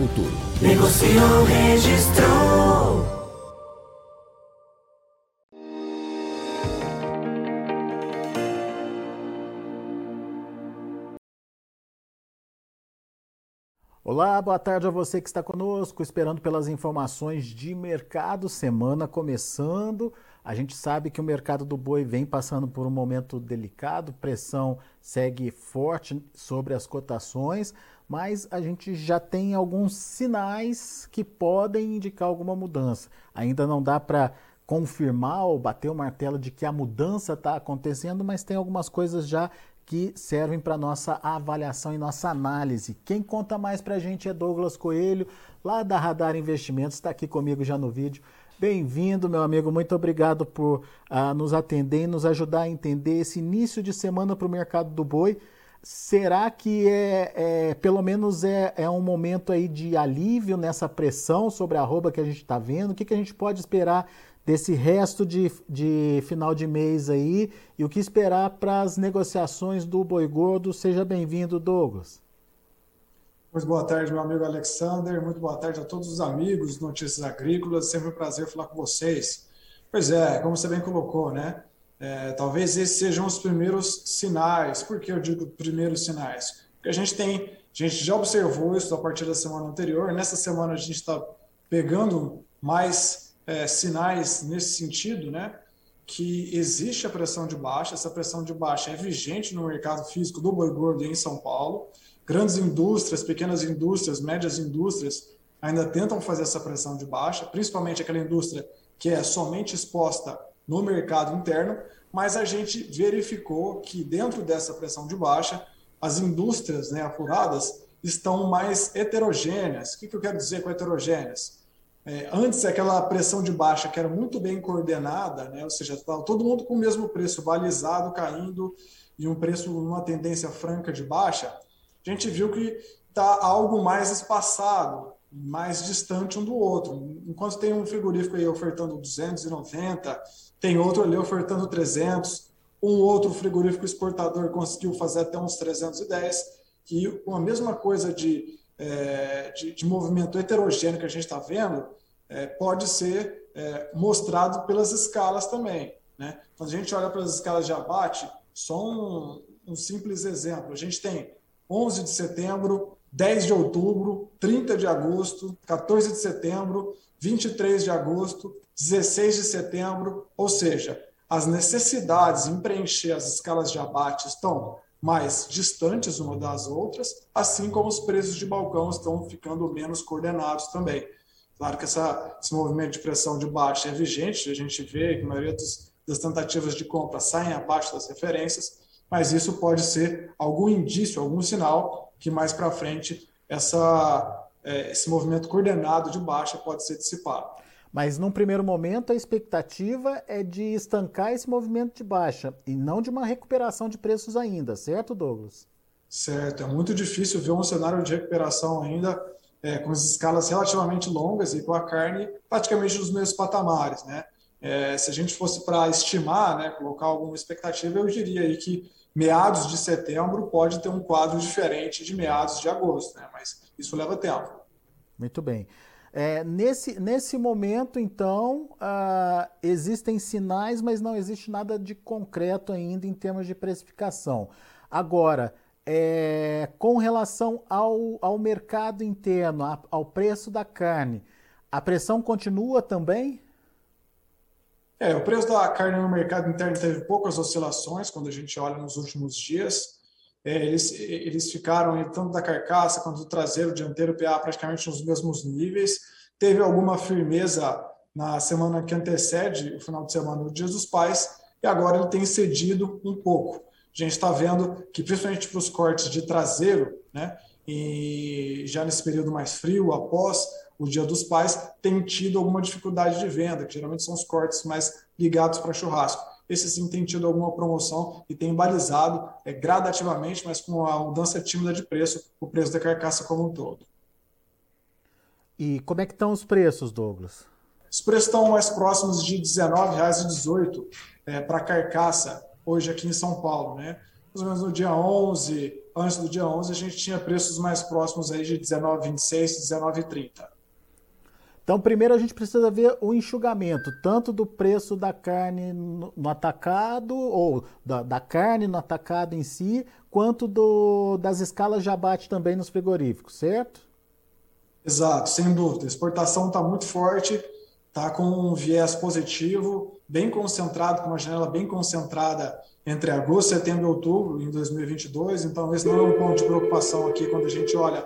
futuro. Negociou, registrou. Olá, boa tarde a você que está conosco, esperando pelas informações de mercado, semana começando. A gente sabe que o mercado do boi vem passando por um momento delicado, pressão segue forte sobre as cotações, mas a gente já tem alguns sinais que podem indicar alguma mudança. Ainda não dá para confirmar ou bater o martelo de que a mudança está acontecendo, mas tem algumas coisas já que servem para nossa avaliação e nossa análise. Quem conta mais para a gente é Douglas Coelho, lá da Radar Investimentos, está aqui comigo já no vídeo. Bem-vindo, meu amigo. Muito obrigado por uh, nos atender e nos ajudar a entender esse início de semana para o mercado do boi. Será que é, é, pelo menos é, é um momento aí de alívio nessa pressão sobre a arroba que a gente está vendo? O que, que a gente pode esperar desse resto de, de final de mês aí e o que esperar para as negociações do boi gordo? Seja bem-vindo, Douglas. Muito boa tarde, meu amigo Alexander. Muito boa tarde a todos os amigos Notícias Agrícolas. Sempre um prazer falar com vocês. Pois é, como você bem colocou, né? É, talvez esses sejam os primeiros sinais. Por que eu digo primeiros sinais? Porque a gente tem, a gente já observou isso a partir da semana anterior. Nessa semana a gente está pegando mais é, sinais nesse sentido, né? Que existe a pressão de baixa. Essa pressão de baixa é vigente no mercado físico do boi gordo em São Paulo. Grandes indústrias, pequenas indústrias, médias indústrias ainda tentam fazer essa pressão de baixa, principalmente aquela indústria que é somente exposta no mercado interno, mas a gente verificou que dentro dessa pressão de baixa, as indústrias né, apuradas estão mais heterogêneas. O que, que eu quero dizer com heterogêneas? É, antes, aquela pressão de baixa que era muito bem coordenada, né, ou seja, todo mundo com o mesmo preço balizado, caindo, e um preço numa tendência franca de baixa, a gente viu que está algo mais espaçado, mais distante um do outro. Enquanto tem um frigorífico aí ofertando 290, tem outro ali ofertando 300, um outro frigorífico exportador conseguiu fazer até uns 310, que com a mesma coisa de, é, de, de, movimento heterogêneo que a gente está vendo, é, pode ser é, mostrado pelas escalas também. Né? Quando a gente olha para as escalas de abate, só um, um simples exemplo. A gente tem 11 de setembro, 10 de outubro, 30 de agosto, 14 de setembro, 23 de agosto, 16 de setembro, ou seja, as necessidades em preencher as escalas de abate estão mais distantes uma das outras, assim como os preços de balcão estão ficando menos coordenados também. Claro que essa, esse movimento de pressão de baixa é vigente, a gente vê que a maioria dos, das tentativas de compra saem abaixo das referências, mas isso pode ser algum indício, algum sinal que mais para frente essa, é, esse movimento coordenado de baixa pode ser dissipado. Mas num primeiro momento a expectativa é de estancar esse movimento de baixa e não de uma recuperação de preços ainda, certo, Douglas? Certo, é muito difícil ver um cenário de recuperação ainda é, com as escalas relativamente longas e com a carne praticamente nos mesmos patamares, né? É, se a gente fosse para estimar, né, colocar alguma expectativa, eu diria aí que meados de setembro pode ter um quadro diferente de meados de agosto, né? mas isso leva tempo. Muito bem. É, nesse, nesse momento, então, uh, existem sinais, mas não existe nada de concreto ainda em termos de precificação. Agora, é, com relação ao, ao mercado interno, ao preço da carne, a pressão continua também? É, o preço da carne no mercado interno teve poucas oscilações quando a gente olha nos últimos dias. É, eles, eles ficaram, tanto da carcaça quanto do traseiro, dianteiro, PA, praticamente nos mesmos níveis. Teve alguma firmeza na semana que antecede o final de semana do Dia dos Pais, e agora ele tem cedido um pouco. A gente está vendo que, principalmente para os cortes de traseiro, né, e já nesse período mais frio, após o Dia dos Pais, tem tido alguma dificuldade de venda, que geralmente são os cortes mais ligados para churrasco. Esse sim tem tido alguma promoção e tem balizado é, gradativamente, mas com a mudança tímida de preço, o preço da carcaça como um todo. E como é que estão os preços, Douglas? Os preços estão mais próximos de R$19,18 é, para carcaça, hoje aqui em São Paulo. Né? Mais ou menos no dia 11, antes do dia 11, a gente tinha preços mais próximos aí de R$19,26, R$19,30. Então, primeiro a gente precisa ver o enxugamento, tanto do preço da carne no, atacado, ou da, da, carne no atacado em si, quanto do, das escalas de abate também nos frigoríficos, certo? Exato, sem dúvida. A exportação está muito forte, está com um viés positivo, bem concentrado, com uma janela bem concentrada entre agosto, setembro e outubro em 2022. Então, esse não é um ponto de preocupação aqui quando a gente olha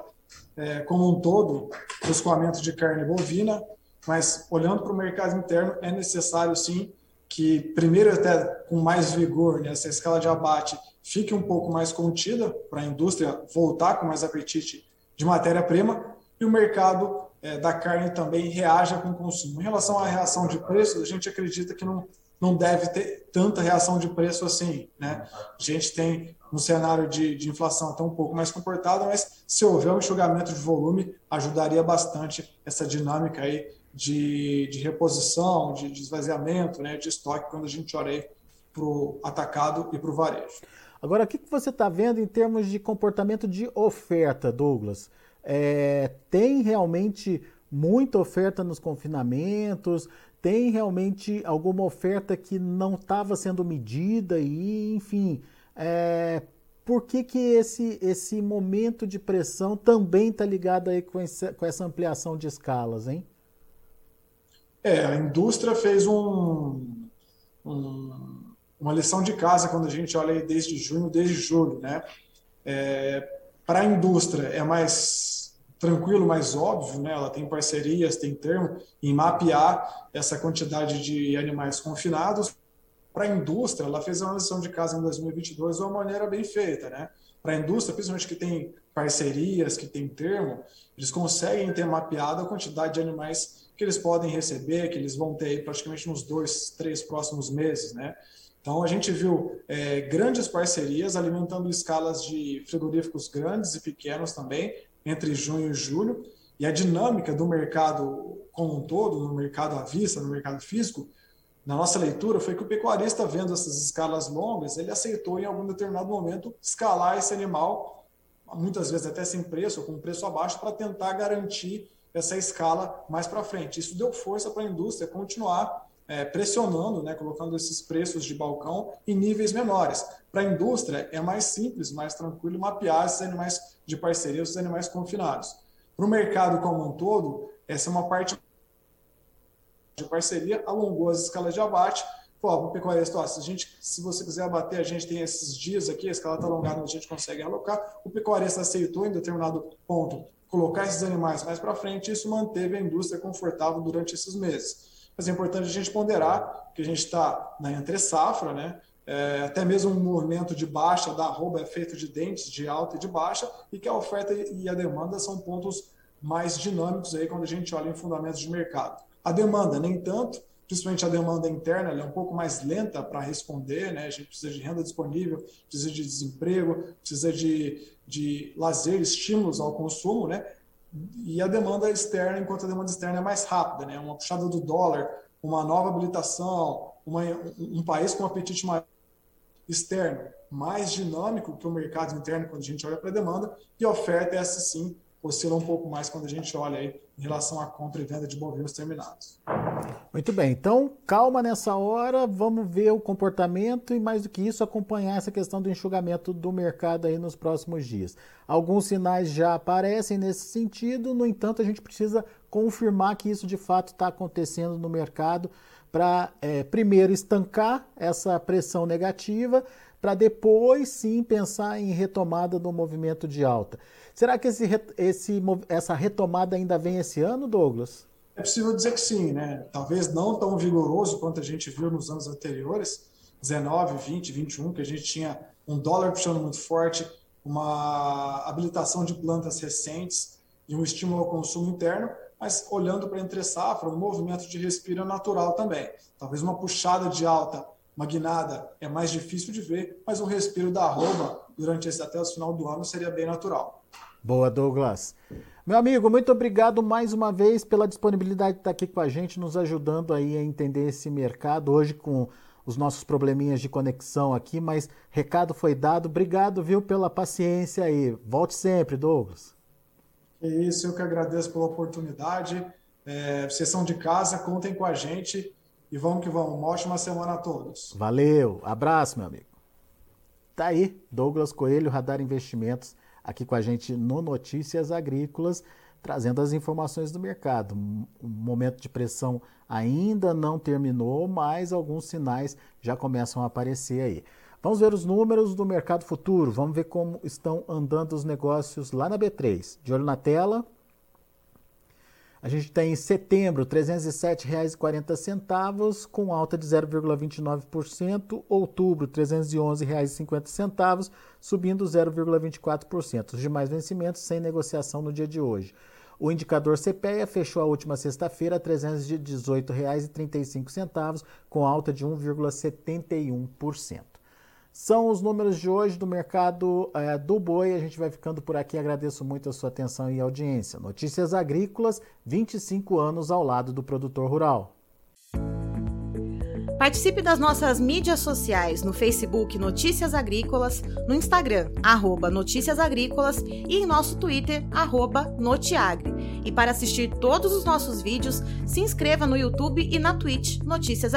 é, como um todo o escoamento de carne bovina, mas olhando para o mercado interno, é necessário sim que, primeiro, até com mais vigor, né, essa escala de abate fique um pouco mais contida para a indústria voltar com mais apetite de matéria-prima e o mercado é, da carne também reaja com o consumo. Em relação à reação de preços, a gente acredita que não, não deve ter tanta reação de preço assim. Né? A gente tem um cenário de, de inflação até um pouco mais comportado, mas se houver um enxugamento de volume, ajudaria bastante essa dinâmica aí de, de reposição, de, de esvaziamento, né, de estoque, quando a gente olha para o atacado e para o varejo. Agora, o que, você está vendo em termos de comportamento de oferta, Douglas? É, tem realmente muita oferta nos confinamentos? Tem realmente alguma oferta que não estava sendo medida e, enfim, é, por que, que esse, esse momento de pressão também está ligado aí com, esse, com essa ampliação de escalas, hein? É, a indústria fez um, um, uma lição de casa quando a gente olha aí desde junho, desde julho, né? É, Para a indústria é mais tranquilo, mais óbvio, né? Ela tem parcerias, tem termo em mapear essa quantidade de animais confinados para a indústria, ela fez uma lição de casa em 2022 de uma maneira bem feita, né? Para a indústria, principalmente que tem parcerias, que tem termo, eles conseguem ter mapeado a quantidade de animais que eles podem receber, que eles vão ter aí praticamente nos dois, três próximos meses, né? Então a gente viu é, grandes parcerias alimentando escalas de frigoríficos grandes e pequenos também entre junho e julho e a dinâmica do mercado como um todo, no mercado à vista, no mercado físico, na nossa leitura foi que o pecuarista, vendo essas escalas longas, ele aceitou em algum determinado momento escalar esse animal, muitas vezes até sem preço, ou com preço abaixo, para tentar garantir essa escala mais para frente. Isso deu força para a indústria continuar é, pressionando, né, colocando esses preços de balcão em níveis menores. Para a indústria é mais simples, mais tranquilo mapear esses animais de parceria, esses animais confinados. Para o mercado como um todo, essa é uma parte de parceria, alongou as escalas de abate. O pecuarista, ó, se, a gente, se você quiser abater, a gente tem esses dias aqui, a escala está alongada, a gente consegue alocar. O pecuarista aceitou em determinado ponto colocar esses animais mais para frente, e isso manteve a indústria confortável durante esses meses. Mas é importante a gente ponderar que a gente está na entre safra, né? É, até mesmo um movimento de baixa da arroba é feito de dentes de alta e de baixa, e que a oferta e a demanda são pontos mais dinâmicos aí quando a gente olha em fundamentos de mercado. A demanda, nem tanto, principalmente a demanda interna, ela é um pouco mais lenta para responder, né? A gente precisa de renda disponível, precisa de desemprego, precisa de, de lazer, estímulos ao consumo, né? E a demanda externa, enquanto a demanda externa é mais rápida, né? Uma puxada do dólar, uma nova habilitação, uma, um país com um apetite mais externo, mais dinâmico que o mercado interno quando a gente olha para a demanda, e a oferta é essa sim oscila um pouco mais quando a gente olha aí em relação à compra e venda de bovinos terminados. Muito bem, então calma nessa hora, vamos ver o comportamento e mais do que isso acompanhar essa questão do enxugamento do mercado aí nos próximos dias. Alguns sinais já aparecem nesse sentido, no entanto a gente precisa confirmar que isso de fato está acontecendo no mercado para é, primeiro estancar essa pressão negativa, para depois sim pensar em retomada do movimento de alta. Será que esse, esse, essa retomada ainda vem esse ano, Douglas? É possível dizer que sim, né? Talvez não tão vigoroso quanto a gente viu nos anos anteriores, 19, 20, 21, que a gente tinha um dólar puxando muito forte, uma habilitação de plantas recentes e um estímulo ao consumo interno, mas olhando para entre safra, um movimento de respiro natural também. Talvez uma puxada de alta, uma guinada é mais difícil de ver, mas um respiro da arroba durante esse até o final do ano seria bem natural. Boa, Douglas. Meu amigo, muito obrigado mais uma vez pela disponibilidade de estar aqui com a gente, nos ajudando aí a entender esse mercado hoje com os nossos probleminhas de conexão aqui, mas recado foi dado. Obrigado, viu, pela paciência aí. Volte sempre, Douglas. É isso, eu que agradeço pela oportunidade. É, vocês são de casa, contem com a gente e vamos que vamos. Uma ótima semana a todos. Valeu, abraço, meu amigo. Tá aí, Douglas Coelho, Radar Investimentos, aqui com a gente no Notícias Agrícolas trazendo as informações do mercado. O momento de pressão ainda não terminou, mas alguns sinais já começam a aparecer aí. Vamos ver os números do mercado futuro, vamos ver como estão andando os negócios lá na B3. De olho na tela. A gente tem em setembro R$ 307,40, com alta de 0,29%. Outubro, R$ 311,50, subindo 0,24%. Os demais vencimentos sem negociação no dia de hoje. O indicador CPEA fechou a última sexta-feira a R$ 318,35, com alta de 1,71%. São os números de hoje do mercado é, do boi. A gente vai ficando por aqui. Agradeço muito a sua atenção e audiência. Notícias Agrícolas, 25 anos ao lado do produtor rural. Participe das nossas mídias sociais no Facebook Notícias Agrícolas, no Instagram, arroba Notícias Agrícolas e em nosso Twitter, arroba Notiagre. E para assistir todos os nossos vídeos, se inscreva no YouTube e na Twitch Notícias